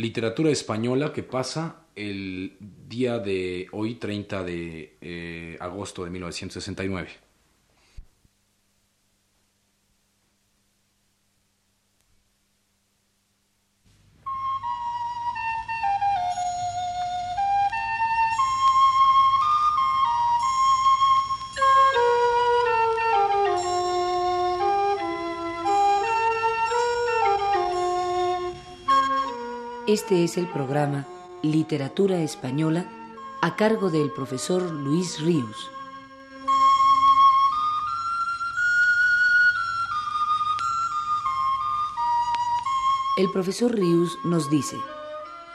literatura española que pasa el día de hoy, 30 de eh, agosto de 1969. Este es el programa Literatura Española a cargo del profesor Luis Ríos. El profesor Ríos nos dice,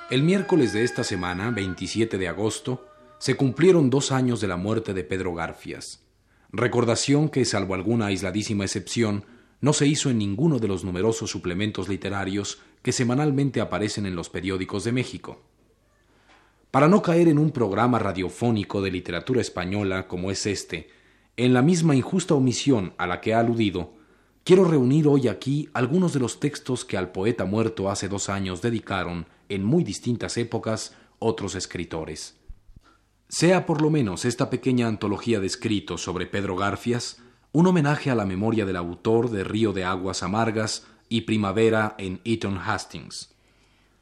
El miércoles de esta semana, 27 de agosto, se cumplieron dos años de la muerte de Pedro Garfias, recordación que, salvo alguna aisladísima excepción, no se hizo en ninguno de los numerosos suplementos literarios que semanalmente aparecen en los periódicos de México. Para no caer en un programa radiofónico de literatura española como es este, en la misma injusta omisión a la que ha aludido, quiero reunir hoy aquí algunos de los textos que al poeta muerto hace dos años dedicaron, en muy distintas épocas, otros escritores. Sea por lo menos esta pequeña antología de escritos sobre Pedro Garfias un homenaje a la memoria del autor de Río de Aguas Amargas, y Primavera en Eton Hastings.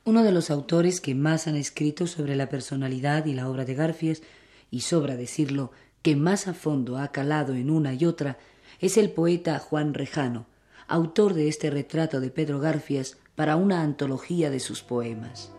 Uno de los autores que más han escrito sobre la personalidad y la obra de Garfias, y sobra decirlo, que más a fondo ha calado en una y otra, es el poeta Juan Rejano, autor de este retrato de Pedro Garfias para una antología de sus poemas.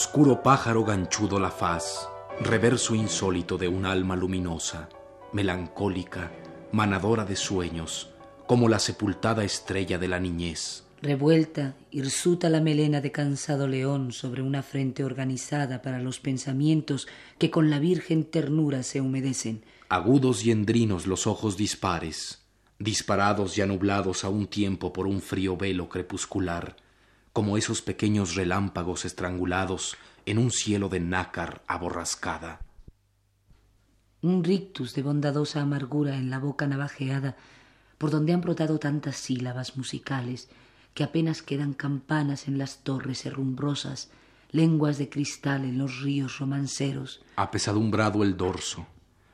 Oscuro pájaro ganchudo la faz, reverso insólito de un alma luminosa, melancólica, manadora de sueños, como la sepultada estrella de la niñez. Revuelta, hirsuta la melena de cansado león sobre una frente organizada para los pensamientos que con la virgen ternura se humedecen. Agudos y endrinos los ojos dispares, disparados y anublados a un tiempo por un frío velo crepuscular, como esos pequeños relámpagos estrangulados en un cielo de nácar aborrascada. Un rictus de bondadosa amargura en la boca navajeada, por donde han brotado tantas sílabas musicales que apenas quedan campanas en las torres herrumbrosas, lenguas de cristal en los ríos romanceros. Apesadumbrado el dorso,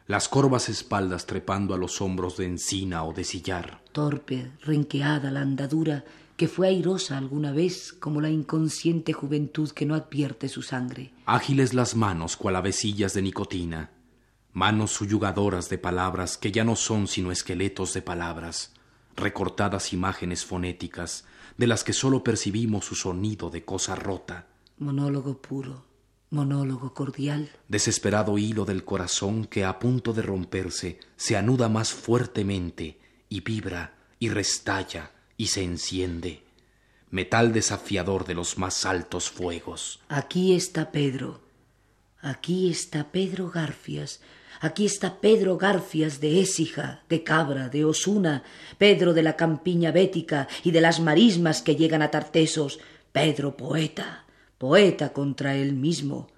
las corvas espaldas trepando a los hombros de encina o de sillar. Torpe, renqueada la andadura que fue airosa alguna vez como la inconsciente juventud que no advierte su sangre. Ágiles las manos cual avecillas de nicotina, manos suyugadoras de palabras que ya no son sino esqueletos de palabras, recortadas imágenes fonéticas de las que sólo percibimos su sonido de cosa rota. Monólogo puro, monólogo cordial. Desesperado hilo del corazón que a punto de romperse se anuda más fuertemente y vibra y restalla y se enciende, metal desafiador de los más altos fuegos. Aquí está Pedro, aquí está Pedro Garfias, aquí está Pedro Garfias de Écija, de Cabra, de Osuna, Pedro de la campiña bética y de las marismas que llegan a Tartesos, Pedro poeta, poeta contra él mismo,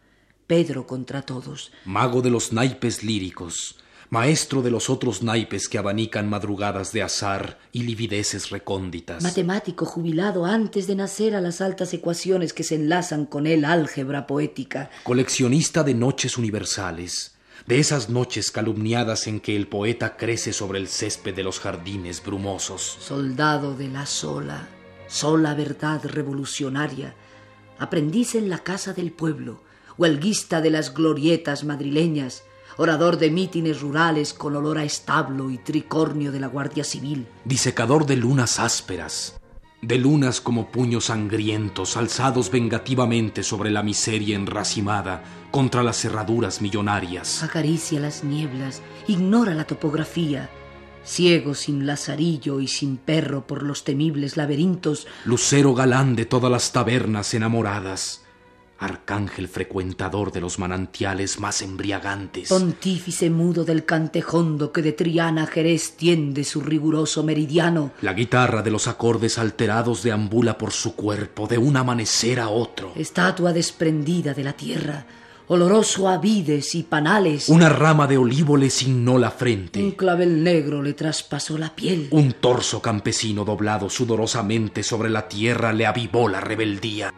Pedro contra todos. Mago de los naipes líricos, maestro de los otros naipes que abanican madrugadas de azar y livideces recónditas. Matemático jubilado antes de nacer a las altas ecuaciones que se enlazan con el álgebra poética. Coleccionista de noches universales, de esas noches calumniadas en que el poeta crece sobre el césped de los jardines brumosos. Soldado de la sola, sola verdad revolucionaria, aprendiz en la casa del pueblo, huelguista de las glorietas madrileñas, orador de mítines rurales con olor a establo y tricornio de la Guardia Civil. Disecador de lunas ásperas, de lunas como puños sangrientos alzados vengativamente sobre la miseria enracimada contra las cerraduras millonarias. Acaricia las nieblas, ignora la topografía, ciego sin lazarillo y sin perro por los temibles laberintos. Lucero galán de todas las tabernas enamoradas arcángel frecuentador de los manantiales más embriagantes. Pontífice mudo del cantejondo que de Triana a Jerez tiende su riguroso meridiano. La guitarra de los acordes alterados deambula por su cuerpo de un amanecer a otro. Estatua desprendida de la tierra, oloroso a vides y panales. Una rama de olivo le signó la frente. Un clavel negro le traspasó la piel. Un torso campesino doblado sudorosamente sobre la tierra le avivó la rebeldía.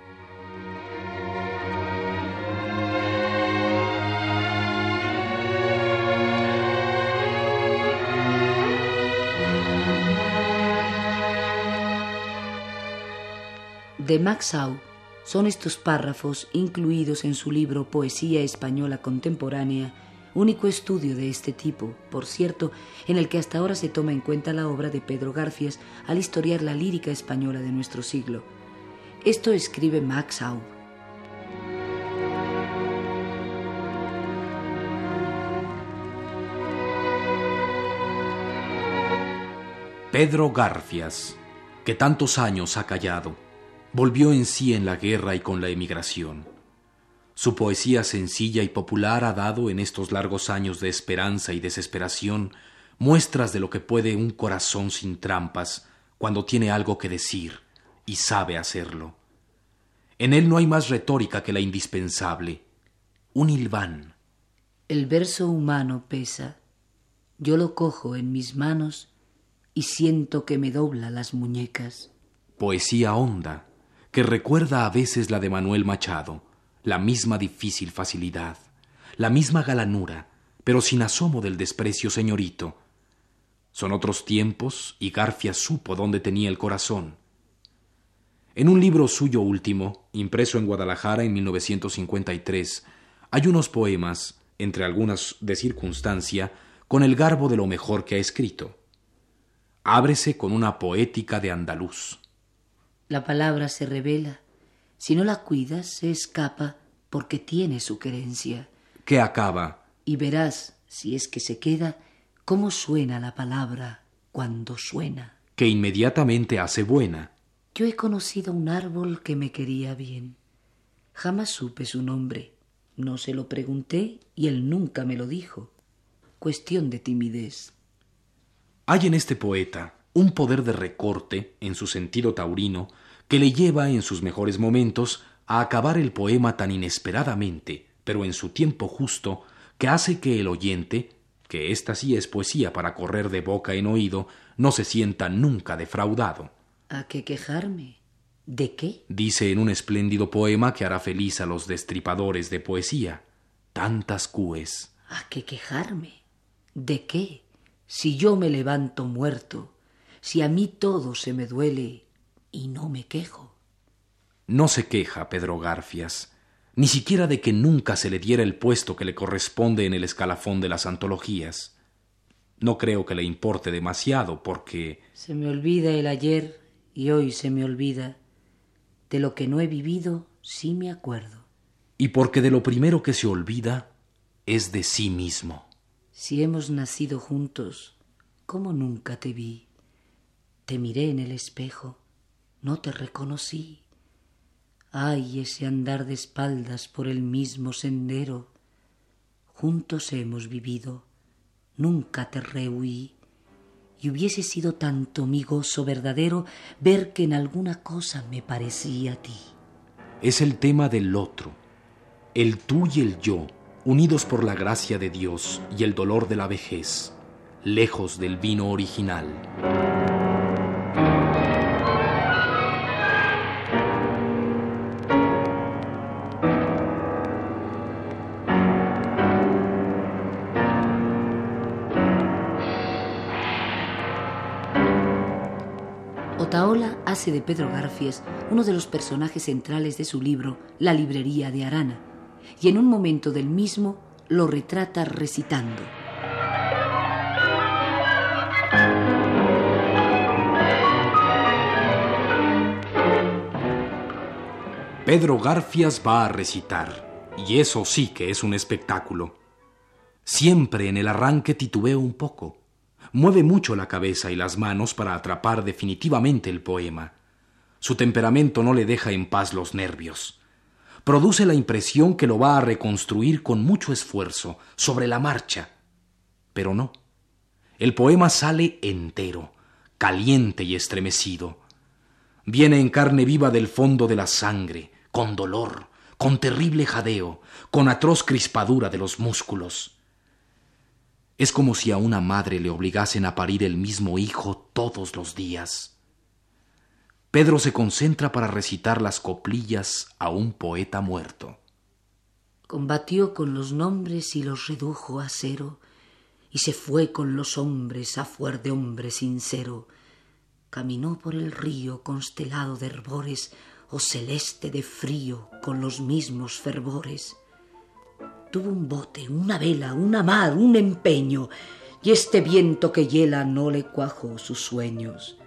De Max Au son estos párrafos incluidos en su libro Poesía Española Contemporánea, único estudio de este tipo, por cierto, en el que hasta ahora se toma en cuenta la obra de Pedro Garfias al historiar la lírica española de nuestro siglo. Esto escribe Max Au. Pedro Garfias, que tantos años ha callado, volvió en sí en la guerra y con la emigración. Su poesía sencilla y popular ha dado en estos largos años de esperanza y desesperación muestras de lo que puede un corazón sin trampas cuando tiene algo que decir y sabe hacerlo. En él no hay más retórica que la indispensable, un hilván. El verso humano pesa, yo lo cojo en mis manos y siento que me dobla las muñecas. Poesía honda, que recuerda a veces la de Manuel Machado, la misma difícil facilidad, la misma galanura, pero sin asomo del desprecio señorito. Son otros tiempos y Garfia supo dónde tenía el corazón. En un libro suyo último, impreso en Guadalajara en 1953, hay unos poemas, entre algunas de circunstancia, con el garbo de lo mejor que ha escrito. Ábrese con una poética de andaluz. La palabra se revela. Si no la cuidas, se escapa porque tiene su querencia. ¿Qué acaba? Y verás, si es que se queda, cómo suena la palabra cuando suena. Que inmediatamente hace buena. Yo he conocido un árbol que me quería bien. Jamás supe su nombre. No se lo pregunté y él nunca me lo dijo. Cuestión de timidez. Hay en este poeta un poder de recorte, en su sentido taurino, que le lleva en sus mejores momentos a acabar el poema tan inesperadamente, pero en su tiempo justo, que hace que el oyente, que esta sí es poesía para correr de boca en oído, no se sienta nunca defraudado. ¿A qué quejarme? ¿De qué? Dice en un espléndido poema que hará feliz a los destripadores de poesía. Tantas cues. ¿A qué quejarme? ¿De qué? Si yo me levanto muerto, si a mí todo se me duele, y no me quejo. No se queja Pedro Garfias, ni siquiera de que nunca se le diera el puesto que le corresponde en el escalafón de las antologías. No creo que le importe demasiado, porque... Se me olvida el ayer y hoy se me olvida. De lo que no he vivido, sí me acuerdo. Y porque de lo primero que se olvida es de sí mismo. Si hemos nacido juntos, ¿cómo nunca te vi? Te miré en el espejo no te reconocí. Ay, ese andar de espaldas por el mismo sendero. Juntos hemos vivido, nunca te rehuí. Y hubiese sido tanto mi gozo verdadero ver que en alguna cosa me parecía a ti. Es el tema del otro, el tú y el yo, unidos por la gracia de Dios y el dolor de la vejez, lejos del vino original. Hace de Pedro Garfias uno de los personajes centrales de su libro La librería de Arana, y en un momento del mismo lo retrata recitando. Pedro Garfias va a recitar, y eso sí que es un espectáculo. Siempre en el arranque titubeo un poco mueve mucho la cabeza y las manos para atrapar definitivamente el poema. Su temperamento no le deja en paz los nervios. produce la impresión que lo va a reconstruir con mucho esfuerzo, sobre la marcha. Pero no. El poema sale entero, caliente y estremecido. Viene en carne viva del fondo de la sangre, con dolor, con terrible jadeo, con atroz crispadura de los músculos. Es como si a una madre le obligasen a parir el mismo hijo todos los días. Pedro se concentra para recitar las coplillas a un poeta muerto. Combatió con los nombres y los redujo a cero, y se fue con los hombres a fuer de hombre sincero. Caminó por el río constelado de herbores, o celeste de frío con los mismos fervores. Tuvo un bote, una vela, una mar, un empeño, y este viento que hiela no le cuajó sus sueños.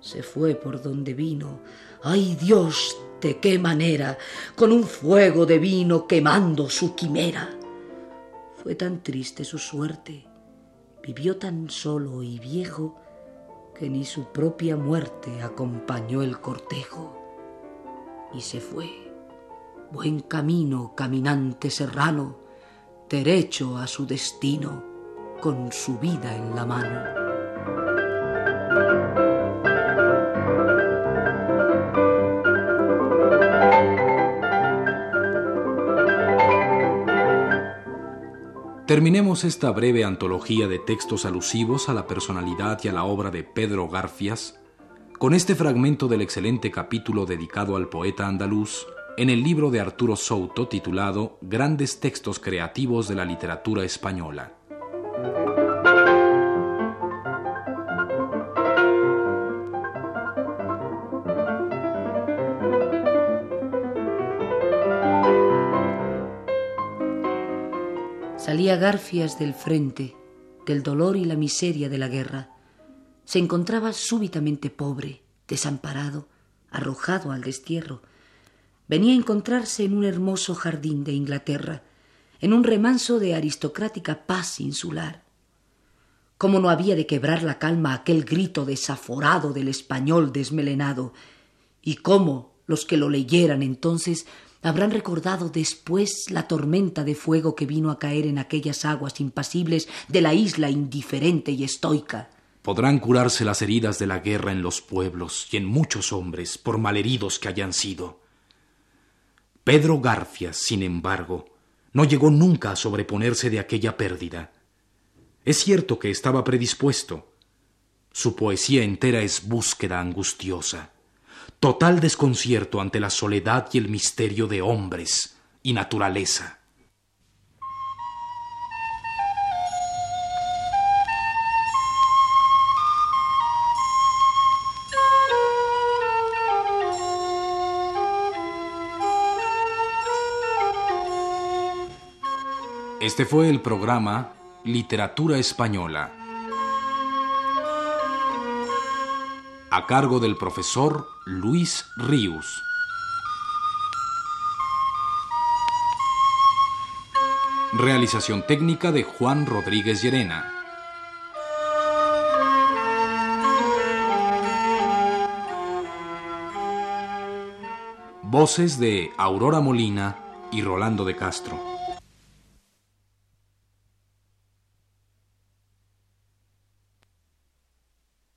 Se fue por donde vino, ay Dios, de qué manera, con un fuego de vino quemando su quimera. Fue tan triste su suerte, vivió tan solo y viejo, que ni su propia muerte acompañó el cortejo y se fue. Buen camino, caminante serrano, derecho a su destino, con su vida en la mano. Terminemos esta breve antología de textos alusivos a la personalidad y a la obra de Pedro Garfias con este fragmento del excelente capítulo dedicado al poeta andaluz en el libro de Arturo Souto titulado Grandes textos creativos de la literatura española. Salía Garfias del frente, del dolor y la miseria de la guerra se encontraba súbitamente pobre, desamparado, arrojado al destierro. Venía a encontrarse en un hermoso jardín de Inglaterra, en un remanso de aristocrática paz insular. ¿Cómo no había de quebrar la calma aquel grito desaforado del español desmelenado? ¿Y cómo los que lo leyeran entonces habrán recordado después la tormenta de fuego que vino a caer en aquellas aguas impasibles de la isla indiferente y estoica? Podrán curarse las heridas de la guerra en los pueblos y en muchos hombres, por malheridos que hayan sido. Pedro Garfias, sin embargo, no llegó nunca a sobreponerse de aquella pérdida. Es cierto que estaba predispuesto. Su poesía entera es búsqueda angustiosa, total desconcierto ante la soledad y el misterio de hombres y naturaleza. Este fue el programa Literatura Española, a cargo del profesor Luis Ríos. Realización técnica de Juan Rodríguez Llerena. Voces de Aurora Molina y Rolando de Castro.